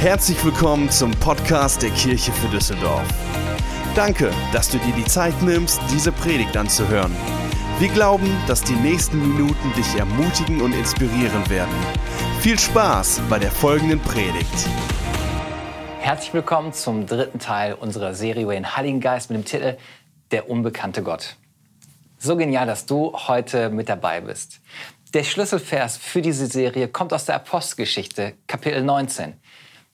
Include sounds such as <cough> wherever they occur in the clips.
Herzlich willkommen zum Podcast der Kirche für Düsseldorf. Danke, dass du dir die Zeit nimmst, diese Predigt anzuhören. Wir glauben, dass die nächsten Minuten dich ermutigen und inspirieren werden. Viel Spaß bei der folgenden Predigt. Herzlich willkommen zum dritten Teil unserer Serie über den Heiligen Geist mit dem Titel Der unbekannte Gott. So genial, dass du heute mit dabei bist. Der Schlüsselvers für diese Serie kommt aus der Apostelgeschichte, Kapitel 19.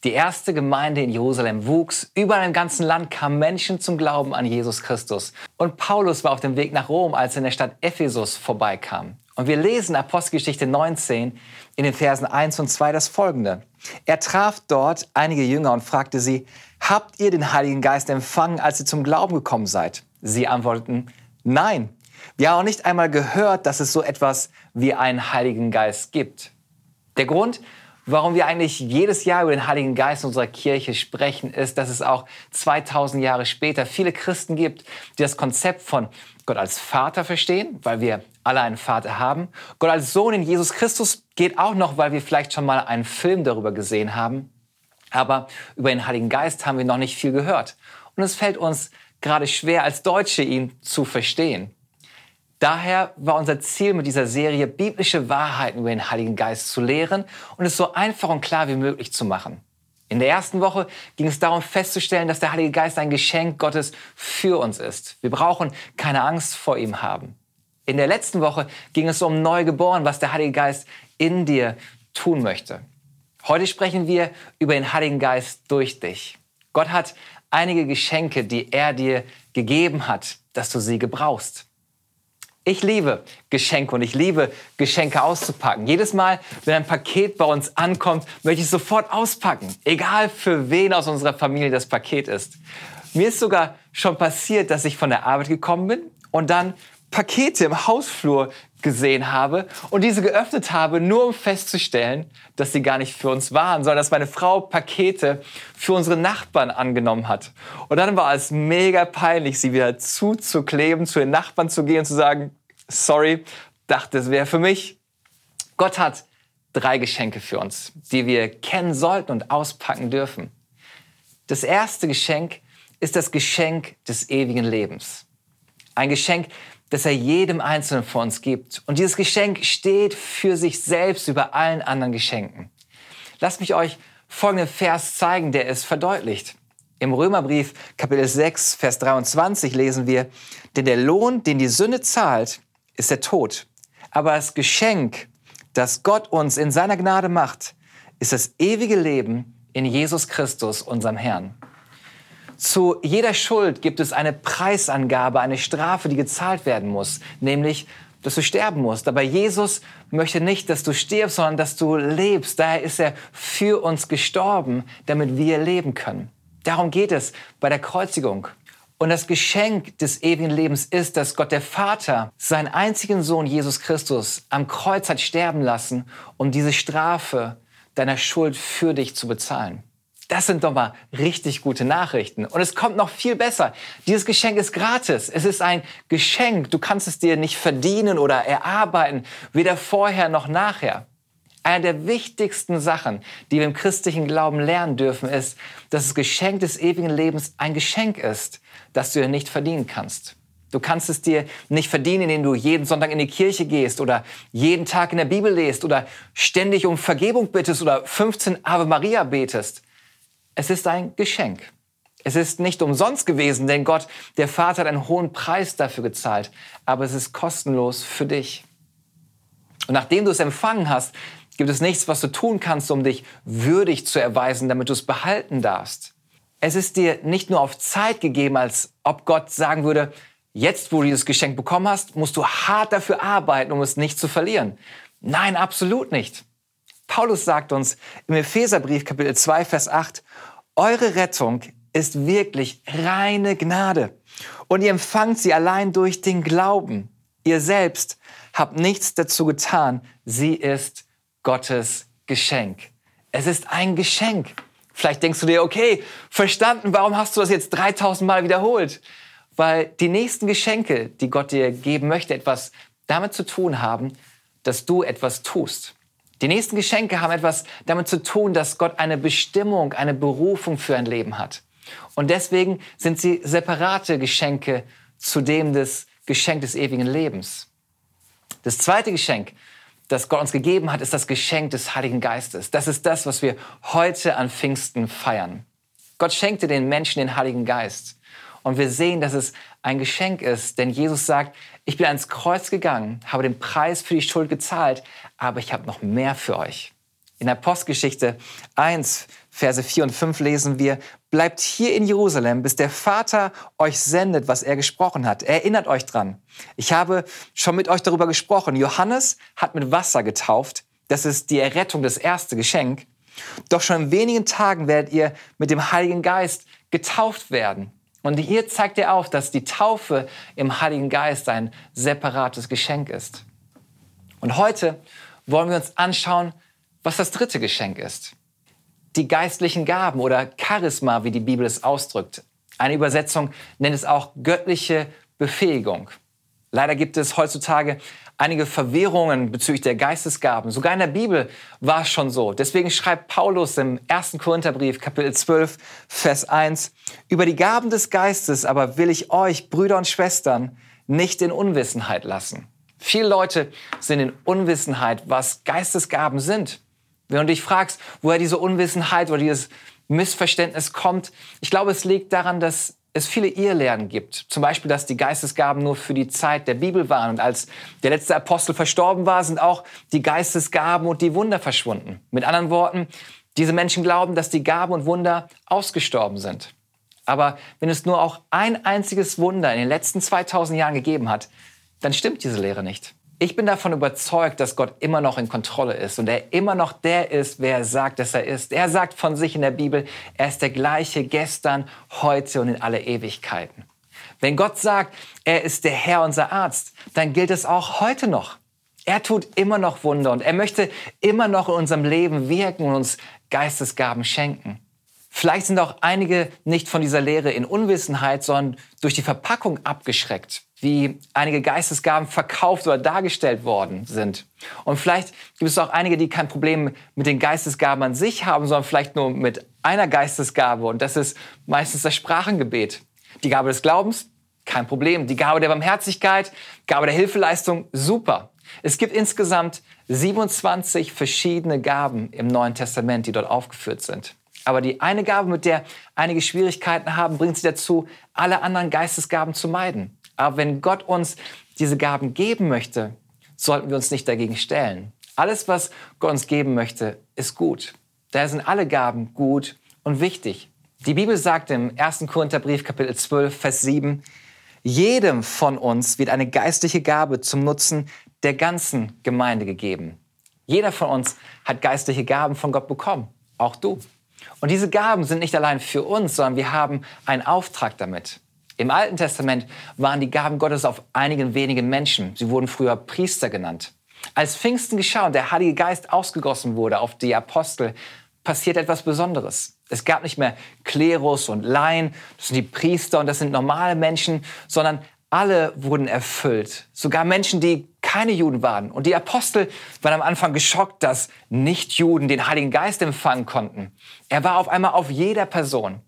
Die erste Gemeinde in Jerusalem wuchs. Überall im ganzen Land kamen Menschen zum Glauben an Jesus Christus. Und Paulus war auf dem Weg nach Rom, als er in der Stadt Ephesus vorbeikam. Und wir lesen Apostelgeschichte 19 in den Versen 1 und 2 das folgende. Er traf dort einige Jünger und fragte sie, habt ihr den Heiligen Geist empfangen, als ihr zum Glauben gekommen seid? Sie antworteten, nein. Wir haben auch nicht einmal gehört, dass es so etwas wie einen Heiligen Geist gibt. Der Grund, warum wir eigentlich jedes Jahr über den Heiligen Geist in unserer Kirche sprechen, ist, dass es auch 2000 Jahre später viele Christen gibt, die das Konzept von Gott als Vater verstehen, weil wir alle einen Vater haben. Gott als Sohn in Jesus Christus geht auch noch, weil wir vielleicht schon mal einen Film darüber gesehen haben. Aber über den Heiligen Geist haben wir noch nicht viel gehört. Und es fällt uns gerade schwer, als Deutsche ihn zu verstehen. Daher war unser Ziel mit dieser Serie, biblische Wahrheiten über den Heiligen Geist zu lehren und es so einfach und klar wie möglich zu machen. In der ersten Woche ging es darum festzustellen, dass der Heilige Geist ein Geschenk Gottes für uns ist. Wir brauchen keine Angst vor ihm haben. In der letzten Woche ging es um Neugeboren, was der Heilige Geist in dir tun möchte. Heute sprechen wir über den Heiligen Geist durch dich. Gott hat einige Geschenke, die er dir gegeben hat, dass du sie gebrauchst. Ich liebe Geschenke und ich liebe Geschenke auszupacken. Jedes Mal, wenn ein Paket bei uns ankommt, möchte ich sofort auspacken. Egal für wen aus unserer Familie das Paket ist. Mir ist sogar schon passiert, dass ich von der Arbeit gekommen bin und dann Pakete im Hausflur gesehen habe und diese geöffnet habe, nur um festzustellen, dass sie gar nicht für uns waren, sondern dass meine Frau Pakete für unsere Nachbarn angenommen hat. Und dann war es mega peinlich, sie wieder zuzukleben, zu den Nachbarn zu gehen und zu sagen, sorry, dachte, es wäre für mich. Gott hat drei Geschenke für uns, die wir kennen sollten und auspacken dürfen. Das erste Geschenk ist das Geschenk des ewigen Lebens. Ein Geschenk, das er jedem Einzelnen von uns gibt. Und dieses Geschenk steht für sich selbst über allen anderen Geschenken. Lasst mich euch folgenden Vers zeigen, der es verdeutlicht. Im Römerbrief Kapitel 6, Vers 23 lesen wir, denn der Lohn, den die Sünde zahlt, ist der Tod. Aber das Geschenk, das Gott uns in seiner Gnade macht, ist das ewige Leben in Jesus Christus, unserem Herrn. Zu jeder Schuld gibt es eine Preisangabe, eine Strafe, die gezahlt werden muss, nämlich, dass du sterben musst. Aber Jesus möchte nicht, dass du stirbst, sondern dass du lebst. Daher ist er für uns gestorben, damit wir leben können. Darum geht es bei der Kreuzigung. Und das Geschenk des ewigen Lebens ist, dass Gott der Vater seinen einzigen Sohn Jesus Christus am Kreuz hat sterben lassen, um diese Strafe deiner Schuld für dich zu bezahlen. Das sind doch mal richtig gute Nachrichten. Und es kommt noch viel besser. Dieses Geschenk ist gratis. Es ist ein Geschenk. Du kannst es dir nicht verdienen oder erarbeiten, weder vorher noch nachher. Eine der wichtigsten Sachen, die wir im christlichen Glauben lernen dürfen, ist, dass das Geschenk des ewigen Lebens ein Geschenk ist, das du dir nicht verdienen kannst. Du kannst es dir nicht verdienen, indem du jeden Sonntag in die Kirche gehst oder jeden Tag in der Bibel lest oder ständig um Vergebung bittest oder 15 Ave Maria betest. Es ist ein Geschenk. Es ist nicht umsonst gewesen, denn Gott, der Vater, hat einen hohen Preis dafür gezahlt. Aber es ist kostenlos für dich. Und nachdem du es empfangen hast, gibt es nichts, was du tun kannst, um dich würdig zu erweisen, damit du es behalten darfst. Es ist dir nicht nur auf Zeit gegeben, als ob Gott sagen würde, jetzt, wo du dieses Geschenk bekommen hast, musst du hart dafür arbeiten, um es nicht zu verlieren. Nein, absolut nicht. Paulus sagt uns im Epheserbrief Kapitel 2, Vers 8, eure Rettung ist wirklich reine Gnade und ihr empfangt sie allein durch den Glauben. Ihr selbst habt nichts dazu getan, sie ist Gottes Geschenk. Es ist ein Geschenk. Vielleicht denkst du dir, okay, verstanden, warum hast du das jetzt 3000 Mal wiederholt? Weil die nächsten Geschenke, die Gott dir geben möchte, etwas damit zu tun haben, dass du etwas tust. Die nächsten Geschenke haben etwas damit zu tun, dass Gott eine Bestimmung, eine Berufung für ein Leben hat. Und deswegen sind sie separate Geschenke zu dem des Geschenk des ewigen Lebens. Das zweite Geschenk, das Gott uns gegeben hat, ist das Geschenk des Heiligen Geistes. Das ist das, was wir heute an Pfingsten feiern. Gott schenkte den Menschen den Heiligen Geist. Und wir sehen, dass es ein Geschenk ist, denn Jesus sagt, ich bin ans Kreuz gegangen, habe den Preis für die Schuld gezahlt, aber ich habe noch mehr für euch. In der Postgeschichte 1, Verse 4 und 5 lesen wir, bleibt hier in Jerusalem, bis der Vater euch sendet, was er gesprochen hat. Erinnert euch dran. Ich habe schon mit euch darüber gesprochen. Johannes hat mit Wasser getauft. Das ist die Errettung, das erste Geschenk. Doch schon in wenigen Tagen werdet ihr mit dem Heiligen Geist getauft werden. Und hier zeigt er auf, dass die Taufe im Heiligen Geist ein separates Geschenk ist. Und heute wollen wir uns anschauen, was das dritte Geschenk ist. Die geistlichen Gaben oder Charisma, wie die Bibel es ausdrückt. Eine Übersetzung nennt es auch göttliche Befähigung. Leider gibt es heutzutage einige Verwirrungen bezüglich der Geistesgaben. Sogar in der Bibel war es schon so. Deswegen schreibt Paulus im 1. Korintherbrief, Kapitel 12, Vers 1, über die Gaben des Geistes aber will ich euch, Brüder und Schwestern, nicht in Unwissenheit lassen. Viele Leute sind in Unwissenheit, was Geistesgaben sind. Wenn du dich fragst, woher diese Unwissenheit oder dieses Missverständnis kommt, ich glaube, es liegt daran, dass es viele Irrlehren gibt. Zum Beispiel, dass die Geistesgaben nur für die Zeit der Bibel waren. Und als der letzte Apostel verstorben war, sind auch die Geistesgaben und die Wunder verschwunden. Mit anderen Worten, diese Menschen glauben, dass die Gaben und Wunder ausgestorben sind. Aber wenn es nur auch ein einziges Wunder in den letzten 2000 Jahren gegeben hat, dann stimmt diese Lehre nicht. Ich bin davon überzeugt, dass Gott immer noch in Kontrolle ist und er immer noch der ist, wer er sagt, dass er ist. Er sagt von sich in der Bibel, er ist der gleiche gestern, heute und in alle Ewigkeiten. Wenn Gott sagt, er ist der Herr, unser Arzt, dann gilt es auch heute noch. Er tut immer noch Wunder und er möchte immer noch in unserem Leben wirken und uns Geistesgaben schenken. Vielleicht sind auch einige nicht von dieser Lehre in Unwissenheit, sondern durch die Verpackung abgeschreckt wie einige Geistesgaben verkauft oder dargestellt worden sind. Und vielleicht gibt es auch einige, die kein Problem mit den Geistesgaben an sich haben, sondern vielleicht nur mit einer Geistesgabe. Und das ist meistens das Sprachengebet. Die Gabe des Glaubens, kein Problem. Die Gabe der Barmherzigkeit, Gabe der Hilfeleistung, super. Es gibt insgesamt 27 verschiedene Gaben im Neuen Testament, die dort aufgeführt sind. Aber die eine Gabe, mit der einige Schwierigkeiten haben, bringt sie dazu, alle anderen Geistesgaben zu meiden. Aber wenn Gott uns diese Gaben geben möchte, sollten wir uns nicht dagegen stellen. Alles, was Gott uns geben möchte, ist gut. Daher sind alle Gaben gut und wichtig. Die Bibel sagt im 1. Korintherbrief Kapitel 12, Vers 7, jedem von uns wird eine geistliche Gabe zum Nutzen der ganzen Gemeinde gegeben. Jeder von uns hat geistliche Gaben von Gott bekommen, auch du. Und diese Gaben sind nicht allein für uns, sondern wir haben einen Auftrag damit. Im Alten Testament waren die Gaben Gottes auf einigen wenigen Menschen. Sie wurden früher Priester genannt. Als Pfingsten geschah und der Heilige Geist ausgegossen wurde auf die Apostel, passiert etwas Besonderes. Es gab nicht mehr Klerus und Laien, das sind die Priester und das sind normale Menschen, sondern alle wurden erfüllt. Sogar Menschen, die keine Juden waren. Und die Apostel waren am Anfang geschockt, dass Nichtjuden den Heiligen Geist empfangen konnten. Er war auf einmal auf jeder Person.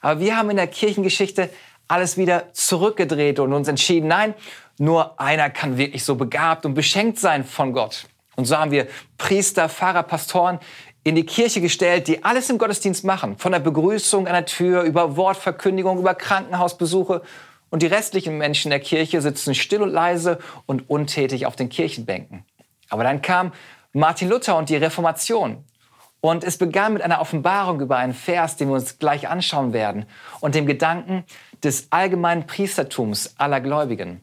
Aber wir haben in der Kirchengeschichte alles wieder zurückgedreht und uns entschieden, nein, nur einer kann wirklich so begabt und beschenkt sein von Gott. Und so haben wir Priester, Pfarrer, Pastoren in die Kirche gestellt, die alles im Gottesdienst machen. Von der Begrüßung an der Tür, über Wortverkündigung, über Krankenhausbesuche. Und die restlichen Menschen der Kirche sitzen still und leise und untätig auf den Kirchenbänken. Aber dann kam Martin Luther und die Reformation. Und es begann mit einer Offenbarung über einen Vers, den wir uns gleich anschauen werden, und dem Gedanken, des allgemeinen Priestertums aller Gläubigen.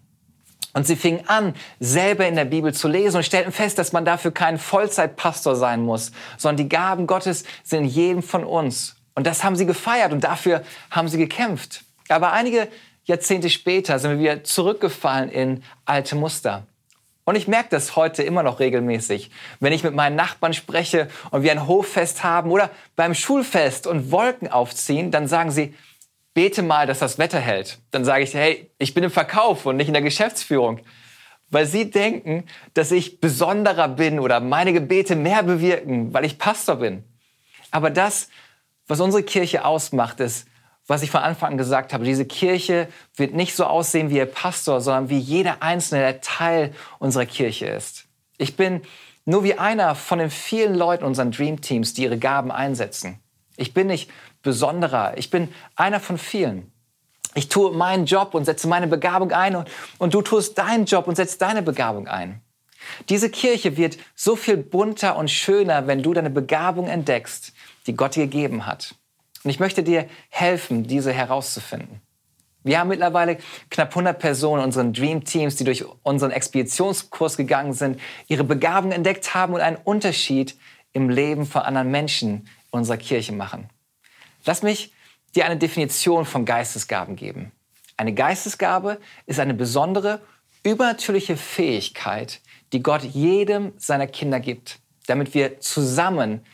Und sie fingen an, selber in der Bibel zu lesen und stellten fest, dass man dafür kein Vollzeitpastor sein muss, sondern die Gaben Gottes sind in jedem von uns. Und das haben sie gefeiert und dafür haben sie gekämpft. Aber einige Jahrzehnte später sind wir wieder zurückgefallen in alte Muster. Und ich merke das heute immer noch regelmäßig, wenn ich mit meinen Nachbarn spreche und wir ein Hoffest haben oder beim Schulfest und Wolken aufziehen, dann sagen sie, bete mal, dass das Wetter hält. Dann sage ich, hey, ich bin im Verkauf und nicht in der Geschäftsführung. weil sie denken, dass ich besonderer bin oder meine Gebete mehr bewirken, weil ich Pastor bin. Aber das, was unsere Kirche ausmacht, ist, was ich von Anfang an gesagt habe, diese Kirche wird nicht so aussehen wie ihr Pastor, sondern wie jeder Einzelne, der Teil unserer Kirche ist. Ich bin nur wie einer von den vielen Leuten unseren Dream Teams, die ihre Gaben einsetzen. Ich bin nicht besonderer, ich bin einer von vielen. Ich tue meinen Job und setze meine Begabung ein und, und du tust deinen Job und setzt deine Begabung ein. Diese Kirche wird so viel bunter und schöner, wenn du deine Begabung entdeckst, die Gott dir gegeben hat. Und ich möchte dir helfen, diese herauszufinden. Wir haben mittlerweile knapp 100 Personen in unseren Dream Teams, die durch unseren Expeditionskurs gegangen sind, ihre Begabung entdeckt haben und einen Unterschied im Leben von anderen Menschen in unserer Kirche machen. Lass mich dir eine Definition von Geistesgaben geben. Eine Geistesgabe ist eine besondere, übernatürliche Fähigkeit, die Gott jedem seiner Kinder gibt, damit wir zusammen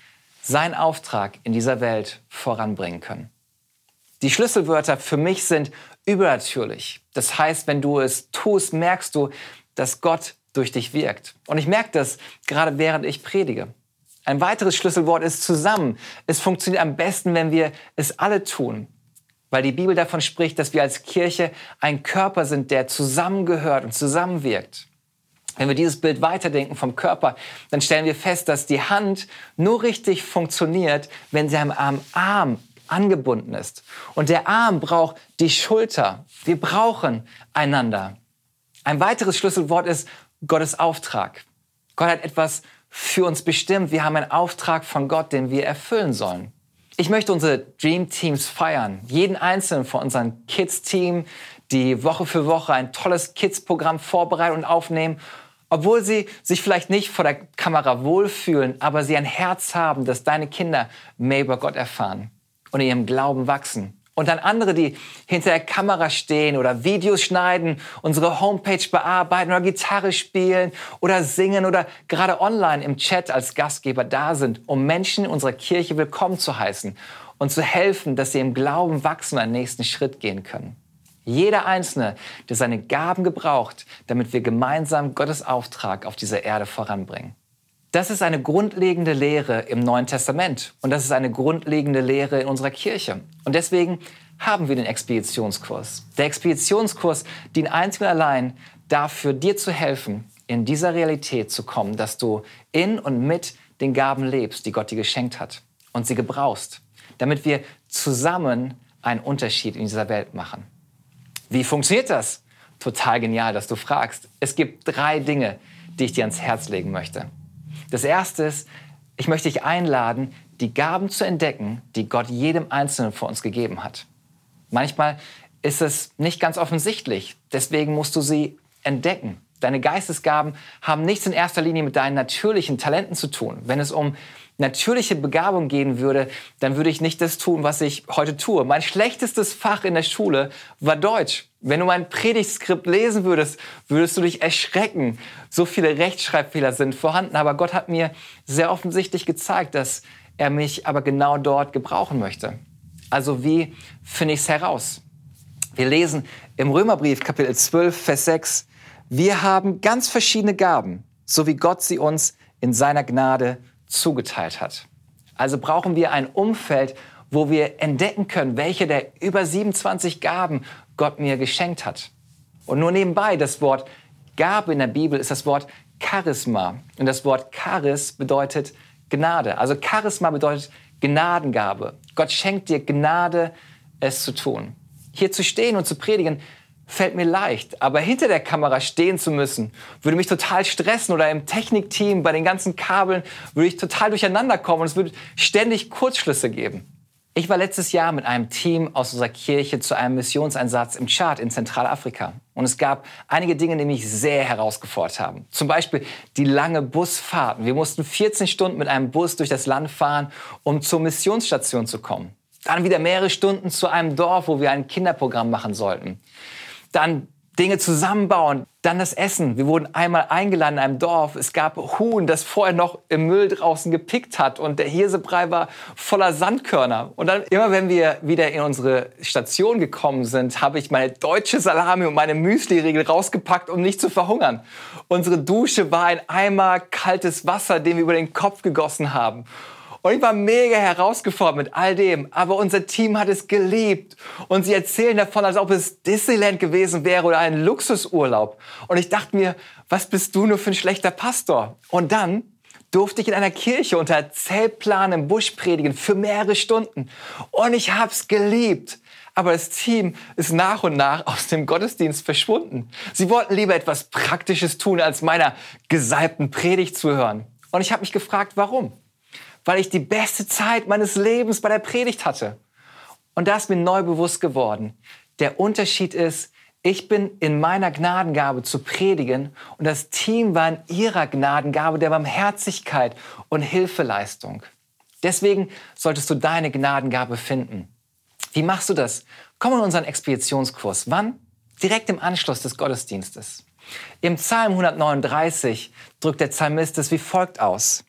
seinen Auftrag in dieser Welt voranbringen können. Die Schlüsselwörter für mich sind übernatürlich. Das heißt, wenn du es tust, merkst du, dass Gott durch dich wirkt. Und ich merke das gerade während ich predige. Ein weiteres Schlüsselwort ist zusammen. Es funktioniert am besten, wenn wir es alle tun. Weil die Bibel davon spricht, dass wir als Kirche ein Körper sind, der zusammengehört und zusammenwirkt. Wenn wir dieses Bild weiterdenken vom Körper, dann stellen wir fest, dass die Hand nur richtig funktioniert, wenn sie am Arm angebunden ist. Und der Arm braucht die Schulter. Wir brauchen einander. Ein weiteres Schlüsselwort ist Gottes Auftrag. Gott hat etwas für uns bestimmt. Wir haben einen Auftrag von Gott, den wir erfüllen sollen. Ich möchte unsere Dream Teams feiern. Jeden einzelnen von unserem Kids-Team, die Woche für Woche ein tolles Kids-Programm vorbereiten und aufnehmen. Obwohl sie sich vielleicht nicht vor der Kamera wohlfühlen, aber sie ein Herz haben, dass deine Kinder mehr über Gott erfahren und in ihrem Glauben wachsen. Und dann andere, die hinter der Kamera stehen oder Videos schneiden, unsere Homepage bearbeiten oder Gitarre spielen oder singen oder gerade online im Chat als Gastgeber da sind, um Menschen in unserer Kirche willkommen zu heißen und zu helfen, dass sie im Glauben wachsen und einen nächsten Schritt gehen können. Jeder Einzelne, der seine Gaben gebraucht, damit wir gemeinsam Gottes Auftrag auf dieser Erde voranbringen. Das ist eine grundlegende Lehre im Neuen Testament und das ist eine grundlegende Lehre in unserer Kirche. Und deswegen haben wir den Expeditionskurs. Der Expeditionskurs dient einzig und allein dafür, dir zu helfen, in dieser Realität zu kommen, dass du in und mit den Gaben lebst, die Gott dir geschenkt hat und sie gebrauchst, damit wir zusammen einen Unterschied in dieser Welt machen. Wie funktioniert das? Total genial, dass du fragst. Es gibt drei Dinge, die ich dir ans Herz legen möchte. Das erste ist, ich möchte dich einladen, die Gaben zu entdecken, die Gott jedem Einzelnen von uns gegeben hat. Manchmal ist es nicht ganz offensichtlich, deswegen musst du sie entdecken. Deine Geistesgaben haben nichts in erster Linie mit deinen natürlichen Talenten zu tun. Wenn es um natürliche Begabung gehen würde, dann würde ich nicht das tun, was ich heute tue. Mein schlechtestes Fach in der Schule war Deutsch. Wenn du mein Predigtskript lesen würdest, würdest du dich erschrecken. So viele Rechtschreibfehler sind vorhanden. Aber Gott hat mir sehr offensichtlich gezeigt, dass er mich aber genau dort gebrauchen möchte. Also wie finde ich es heraus? Wir lesen im Römerbrief Kapitel 12, Vers 6, wir haben ganz verschiedene Gaben, so wie Gott sie uns in seiner Gnade zugeteilt hat. Also brauchen wir ein Umfeld, wo wir entdecken können, welche der über 27 Gaben Gott mir geschenkt hat. Und nur nebenbei, das Wort Gabe in der Bibel ist das Wort Charisma. Und das Wort Charis bedeutet Gnade. Also Charisma bedeutet Gnadengabe. Gott schenkt dir Gnade, es zu tun. Hier zu stehen und zu predigen, fällt mir leicht. Aber hinter der Kamera stehen zu müssen, würde mich total stressen oder im Technikteam bei den ganzen Kabeln würde ich total durcheinander kommen und es würde ständig Kurzschlüsse geben. Ich war letztes Jahr mit einem Team aus unserer Kirche zu einem Missionseinsatz im Chad in Zentralafrika. Und es gab einige Dinge, die mich sehr herausgefordert haben. Zum Beispiel die lange Busfahrt. Wir mussten 14 Stunden mit einem Bus durch das Land fahren, um zur Missionsstation zu kommen. Dann wieder mehrere Stunden zu einem Dorf, wo wir ein Kinderprogramm machen sollten. Dann Dinge zusammenbauen. Dann das Essen. Wir wurden einmal eingeladen in einem Dorf. Es gab Huhn, das vorher noch im Müll draußen gepickt hat. Und der Hirsebrei war voller Sandkörner. Und dann, immer wenn wir wieder in unsere Station gekommen sind, habe ich meine deutsche Salami und meine Müsli-Riegel rausgepackt, um nicht zu verhungern. Unsere Dusche war ein Eimer kaltes Wasser, den wir über den Kopf gegossen haben. Und ich war mega herausgefordert mit all dem. Aber unser Team hat es geliebt. Und sie erzählen davon, als ob es Disneyland gewesen wäre oder ein Luxusurlaub. Und ich dachte mir, was bist du nur für ein schlechter Pastor? Und dann durfte ich in einer Kirche unter Zeltplan im Busch predigen für mehrere Stunden. Und ich hab's geliebt. Aber das Team ist nach und nach aus dem Gottesdienst verschwunden. Sie wollten lieber etwas Praktisches tun, als meiner gesalbten Predigt zu hören. Und ich habe mich gefragt, warum? Weil ich die beste Zeit meines Lebens bei der Predigt hatte. Und da ist mir neu bewusst geworden. Der Unterschied ist, ich bin in meiner Gnadengabe zu predigen und das Team war in ihrer Gnadengabe der Barmherzigkeit und Hilfeleistung. Deswegen solltest du deine Gnadengabe finden. Wie machst du das? Komm in unseren Expeditionskurs. Wann? Direkt im Anschluss des Gottesdienstes. Im Psalm 139 drückt der Psalmist es wie folgt aus.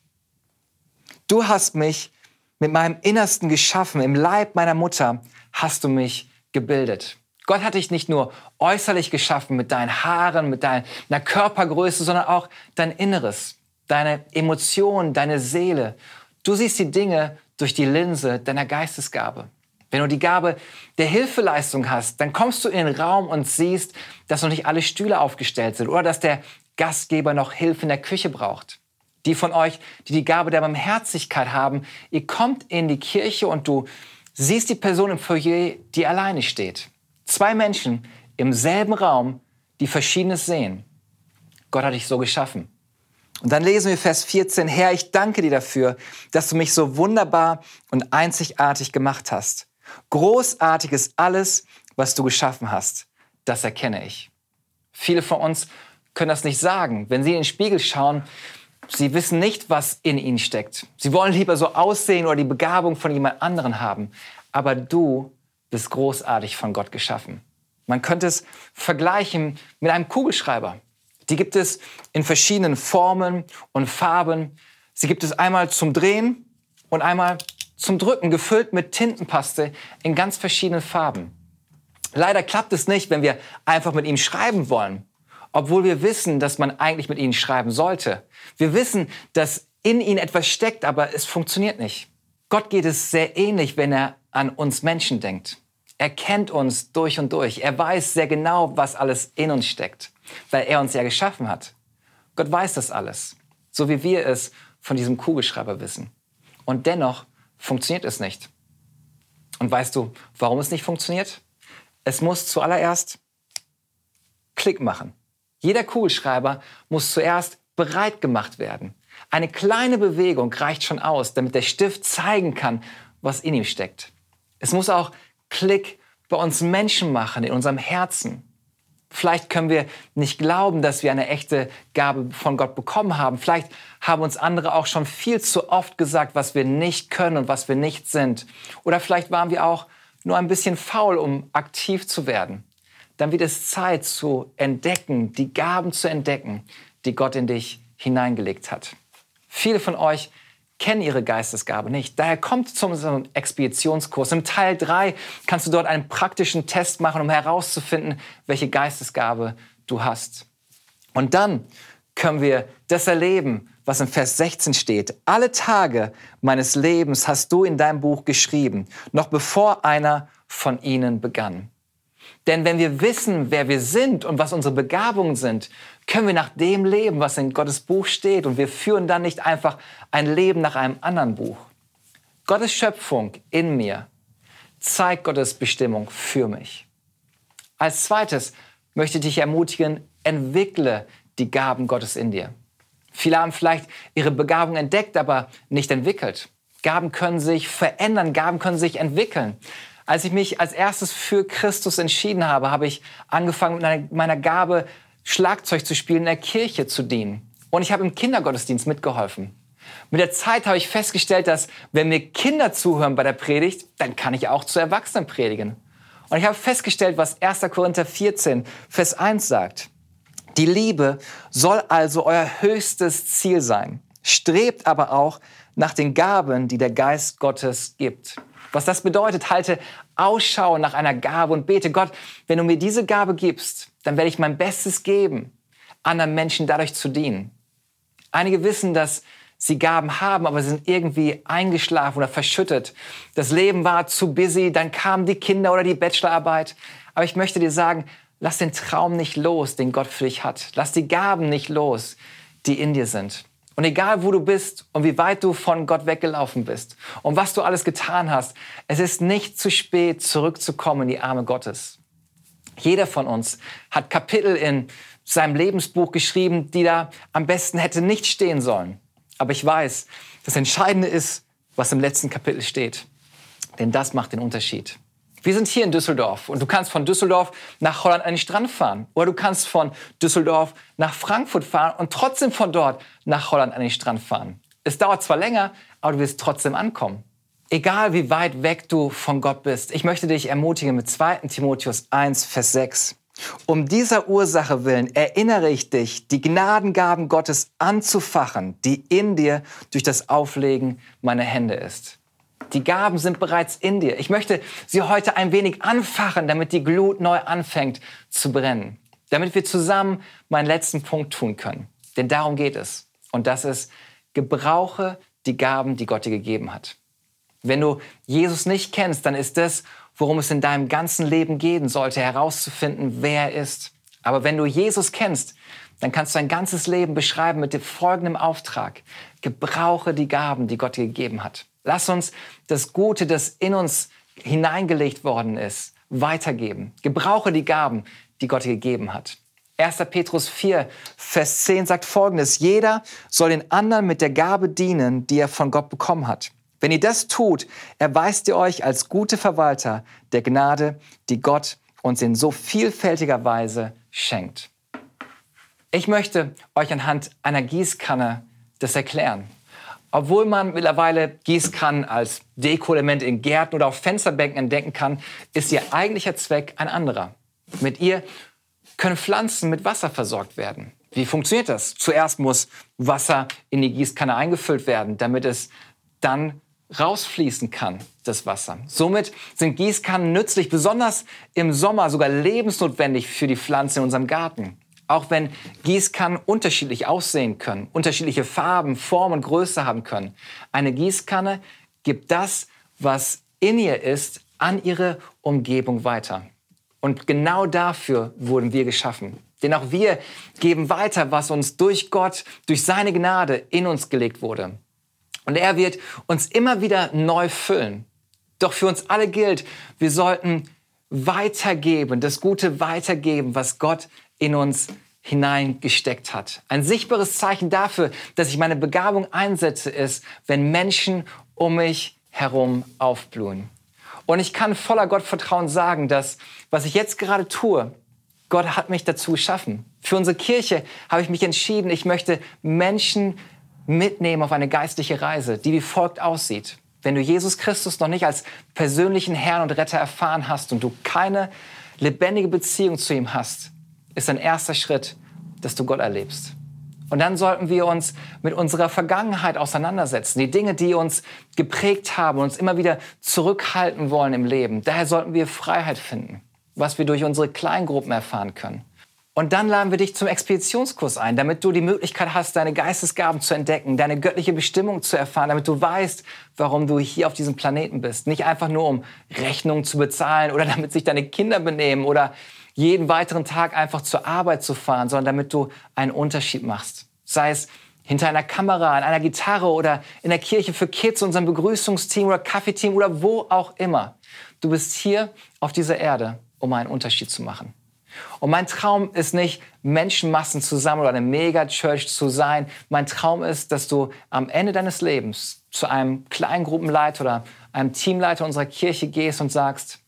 Du hast mich mit meinem Innersten geschaffen, im Leib meiner Mutter hast du mich gebildet. Gott hat dich nicht nur äußerlich geschaffen mit deinen Haaren, mit deiner Körpergröße, sondern auch dein Inneres, deine Emotionen, deine Seele. Du siehst die Dinge durch die Linse deiner Geistesgabe. Wenn du die Gabe der Hilfeleistung hast, dann kommst du in den Raum und siehst, dass noch nicht alle Stühle aufgestellt sind oder dass der Gastgeber noch Hilfe in der Küche braucht. Die von euch, die die Gabe der Barmherzigkeit haben, ihr kommt in die Kirche und du siehst die Person im Foyer, die alleine steht. Zwei Menschen im selben Raum, die Verschiedenes sehen. Gott hat dich so geschaffen. Und dann lesen wir Vers 14, Herr, ich danke dir dafür, dass du mich so wunderbar und einzigartig gemacht hast. Großartig ist alles, was du geschaffen hast. Das erkenne ich. Viele von uns können das nicht sagen. Wenn sie in den Spiegel schauen, Sie wissen nicht, was in ihnen steckt. Sie wollen lieber so aussehen oder die Begabung von jemand anderen haben. Aber du bist großartig von Gott geschaffen. Man könnte es vergleichen mit einem Kugelschreiber. Die gibt es in verschiedenen Formen und Farben. Sie gibt es einmal zum Drehen und einmal zum Drücken, gefüllt mit Tintenpaste in ganz verschiedenen Farben. Leider klappt es nicht, wenn wir einfach mit ihm schreiben wollen obwohl wir wissen, dass man eigentlich mit ihnen schreiben sollte. Wir wissen, dass in ihnen etwas steckt, aber es funktioniert nicht. Gott geht es sehr ähnlich, wenn er an uns Menschen denkt. Er kennt uns durch und durch. Er weiß sehr genau, was alles in uns steckt, weil er uns ja geschaffen hat. Gott weiß das alles, so wie wir es von diesem Kugelschreiber wissen. Und dennoch funktioniert es nicht. Und weißt du, warum es nicht funktioniert? Es muss zuallererst Klick machen. Jeder Kugelschreiber muss zuerst bereit gemacht werden. Eine kleine Bewegung reicht schon aus, damit der Stift zeigen kann, was in ihm steckt. Es muss auch Klick bei uns Menschen machen, in unserem Herzen. Vielleicht können wir nicht glauben, dass wir eine echte Gabe von Gott bekommen haben. Vielleicht haben uns andere auch schon viel zu oft gesagt, was wir nicht können und was wir nicht sind. Oder vielleicht waren wir auch nur ein bisschen faul, um aktiv zu werden dann wird es Zeit zu entdecken, die Gaben zu entdecken, die Gott in dich hineingelegt hat. Viele von euch kennen ihre Geistesgabe nicht. Daher kommt zu unserem Expeditionskurs. Im Teil 3 kannst du dort einen praktischen Test machen, um herauszufinden, welche Geistesgabe du hast. Und dann können wir das erleben, was im Vers 16 steht. Alle Tage meines Lebens hast du in deinem Buch geschrieben, noch bevor einer von ihnen begann. Denn wenn wir wissen, wer wir sind und was unsere Begabungen sind, können wir nach dem leben, was in Gottes Buch steht. Und wir führen dann nicht einfach ein Leben nach einem anderen Buch. Gottes Schöpfung in mir zeigt Gottes Bestimmung für mich. Als zweites möchte ich dich ermutigen, entwickle die Gaben Gottes in dir. Viele haben vielleicht ihre Begabung entdeckt, aber nicht entwickelt. Gaben können sich verändern, Gaben können sich entwickeln. Als ich mich als erstes für Christus entschieden habe, habe ich angefangen mit meiner Gabe, Schlagzeug zu spielen, in der Kirche zu dienen. Und ich habe im Kindergottesdienst mitgeholfen. Mit der Zeit habe ich festgestellt, dass wenn mir Kinder zuhören bei der Predigt, dann kann ich auch zu Erwachsenen predigen. Und ich habe festgestellt, was 1. Korinther 14, Vers 1 sagt. Die Liebe soll also euer höchstes Ziel sein. Strebt aber auch nach den Gaben, die der Geist Gottes gibt. Was das bedeutet, halte Ausschau nach einer Gabe und bete, Gott, wenn du mir diese Gabe gibst, dann werde ich mein Bestes geben, anderen Menschen dadurch zu dienen. Einige wissen, dass sie Gaben haben, aber sie sind irgendwie eingeschlafen oder verschüttet. Das Leben war zu busy, dann kamen die Kinder oder die Bachelorarbeit. Aber ich möchte dir sagen, lass den Traum nicht los, den Gott für dich hat. Lass die Gaben nicht los, die in dir sind. Und egal, wo du bist und wie weit du von Gott weggelaufen bist und was du alles getan hast, es ist nicht zu spät, zurückzukommen in die Arme Gottes. Jeder von uns hat Kapitel in seinem Lebensbuch geschrieben, die da am besten hätte nicht stehen sollen. Aber ich weiß, das Entscheidende ist, was im letzten Kapitel steht. Denn das macht den Unterschied. Wir sind hier in Düsseldorf und du kannst von Düsseldorf nach Holland an den Strand fahren oder du kannst von Düsseldorf nach Frankfurt fahren und trotzdem von dort nach Holland an den Strand fahren. Es dauert zwar länger, aber du wirst trotzdem ankommen. Egal wie weit weg du von Gott bist, ich möchte dich ermutigen mit 2 Timotheus 1, Vers 6. Um dieser Ursache willen erinnere ich dich, die Gnadengaben Gottes anzufachen, die in dir durch das Auflegen meiner Hände ist. Die Gaben sind bereits in dir. Ich möchte sie heute ein wenig anfachen, damit die Glut neu anfängt zu brennen. Damit wir zusammen meinen letzten Punkt tun können. Denn darum geht es. Und das ist, gebrauche die Gaben, die Gott dir gegeben hat. Wenn du Jesus nicht kennst, dann ist das, worum es in deinem ganzen Leben gehen sollte, herauszufinden, wer er ist. Aber wenn du Jesus kennst, dann kannst du dein ganzes Leben beschreiben mit dem folgenden Auftrag. Gebrauche die Gaben, die Gott dir gegeben hat. Lass uns das Gute, das in uns hineingelegt worden ist, weitergeben. Gebrauche die Gaben, die Gott gegeben hat. 1. Petrus 4, Vers 10 sagt folgendes. Jeder soll den anderen mit der Gabe dienen, die er von Gott bekommen hat. Wenn ihr das tut, erweist ihr euch als gute Verwalter der Gnade, die Gott uns in so vielfältiger Weise schenkt. Ich möchte euch anhand einer Gießkanne das erklären. Obwohl man mittlerweile Gießkannen als Deko-Element in Gärten oder auf Fensterbänken entdecken kann, ist ihr eigentlicher Zweck ein anderer. Mit ihr können Pflanzen mit Wasser versorgt werden. Wie funktioniert das? Zuerst muss Wasser in die Gießkanne eingefüllt werden, damit es dann rausfließen kann, das Wasser. Somit sind Gießkannen nützlich, besonders im Sommer sogar lebensnotwendig für die Pflanzen in unserem Garten. Auch wenn Gießkannen unterschiedlich aussehen können, unterschiedliche Farben, Form und Größe haben können. Eine Gießkanne gibt das, was in ihr ist, an ihre Umgebung weiter. Und genau dafür wurden wir geschaffen. Denn auch wir geben weiter, was uns durch Gott, durch seine Gnade in uns gelegt wurde. Und er wird uns immer wieder neu füllen. Doch für uns alle gilt, wir sollten weitergeben, das Gute weitergeben, was Gott in uns hineingesteckt hat. Ein sichtbares Zeichen dafür, dass ich meine Begabung einsetze, ist, wenn Menschen um mich herum aufblühen. Und ich kann voller Gottvertrauen sagen, dass was ich jetzt gerade tue, Gott hat mich dazu geschaffen. Für unsere Kirche habe ich mich entschieden, ich möchte Menschen mitnehmen auf eine geistliche Reise, die wie folgt aussieht. Wenn du Jesus Christus noch nicht als persönlichen Herrn und Retter erfahren hast und du keine lebendige Beziehung zu ihm hast, ist ein erster Schritt, dass du Gott erlebst. Und dann sollten wir uns mit unserer Vergangenheit auseinandersetzen, die Dinge, die uns geprägt haben, uns immer wieder zurückhalten wollen im Leben. Daher sollten wir Freiheit finden, was wir durch unsere Kleingruppen erfahren können. Und dann laden wir dich zum Expeditionskurs ein, damit du die Möglichkeit hast, deine Geistesgaben zu entdecken, deine göttliche Bestimmung zu erfahren, damit du weißt, warum du hier auf diesem Planeten bist. Nicht einfach nur, um Rechnungen zu bezahlen oder <laughs> damit sich deine Kinder benehmen oder jeden weiteren Tag einfach zur Arbeit zu fahren, sondern damit du einen Unterschied machst. Sei es hinter einer Kamera, an einer Gitarre oder in der Kirche für Kids, unserem Begrüßungsteam oder Kaffeeteam oder wo auch immer. Du bist hier auf dieser Erde, um einen Unterschied zu machen. Und mein Traum ist nicht, Menschenmassen zusammen oder eine Megachurch zu sein. Mein Traum ist, dass du am Ende deines Lebens zu einem Kleingruppenleiter oder einem Teamleiter unserer Kirche gehst und sagst,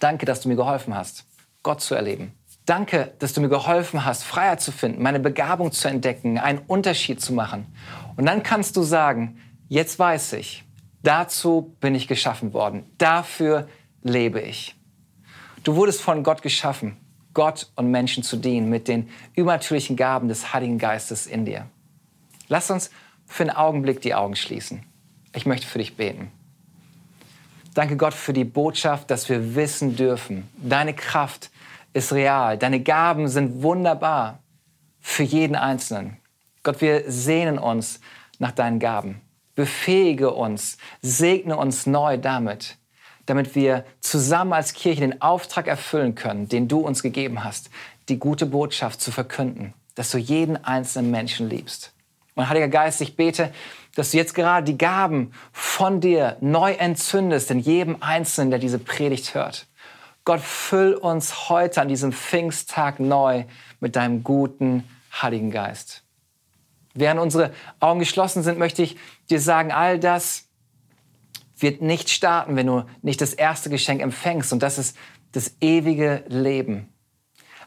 danke, dass du mir geholfen hast. Gott zu erleben. Danke, dass du mir geholfen hast, Freiheit zu finden, meine Begabung zu entdecken, einen Unterschied zu machen. Und dann kannst du sagen, jetzt weiß ich, dazu bin ich geschaffen worden, dafür lebe ich. Du wurdest von Gott geschaffen, Gott und Menschen zu dienen mit den übernatürlichen Gaben des Heiligen Geistes in dir. Lass uns für einen Augenblick die Augen schließen. Ich möchte für dich beten. Danke Gott für die Botschaft, dass wir wissen dürfen, deine Kraft ist real, deine Gaben sind wunderbar für jeden Einzelnen. Gott, wir sehnen uns nach deinen Gaben. Befähige uns, segne uns neu damit, damit wir zusammen als Kirche den Auftrag erfüllen können, den du uns gegeben hast, die gute Botschaft zu verkünden, dass du jeden einzelnen Menschen liebst. Und Heiliger Geist, ich bete, dass du jetzt gerade die Gaben von dir neu entzündest in jedem Einzelnen, der diese Predigt hört. Gott, füll uns heute an diesem Pfingsttag neu mit deinem guten Heiligen Geist. Während unsere Augen geschlossen sind, möchte ich dir sagen, all das wird nicht starten, wenn du nicht das erste Geschenk empfängst. Und das ist das ewige Leben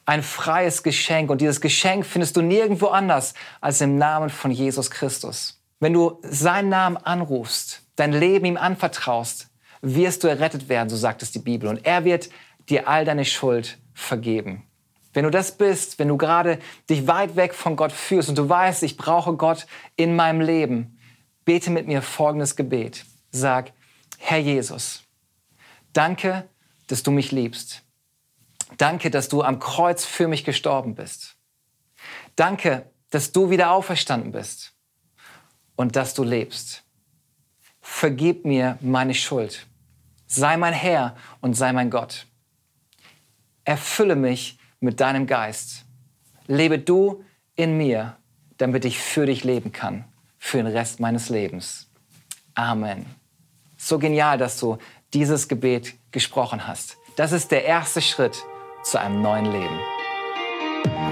ein freies Geschenk. Und dieses Geschenk findest du nirgendwo anders als im Namen von Jesus Christus. Wenn du seinen Namen anrufst, dein Leben ihm anvertraust, wirst du errettet werden, so sagt es die Bibel. Und er wird dir all deine Schuld vergeben. Wenn du das bist, wenn du gerade dich weit weg von Gott fühlst und du weißt, ich brauche Gott in meinem Leben, bete mit mir folgendes Gebet. Sag, Herr Jesus, danke, dass du mich liebst. Danke, dass du am Kreuz für mich gestorben bist. Danke, dass du wieder auferstanden bist und dass du lebst. Vergib mir meine Schuld. Sei mein Herr und sei mein Gott. Erfülle mich mit deinem Geist. Lebe du in mir, damit ich für dich leben kann, für den Rest meines Lebens. Amen. So genial, dass du dieses Gebet gesprochen hast. Das ist der erste Schritt zu einem neuen Leben.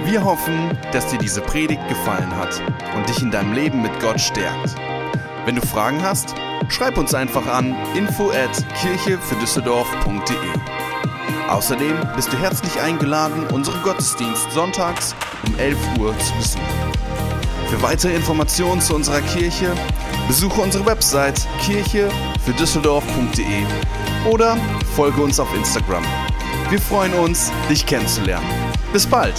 Wir hoffen, dass dir diese Predigt gefallen hat und dich in deinem Leben mit Gott stärkt. Wenn du Fragen hast, schreib uns einfach an info at kirchefürdüsseldorf.de. Außerdem bist du herzlich eingeladen, unseren Gottesdienst sonntags um 11 Uhr zu besuchen. Für weitere Informationen zu unserer Kirche besuche unsere Website kirchefürdüsseldorf.de oder folge uns auf Instagram wir freuen uns, dich kennenzulernen. Bis bald!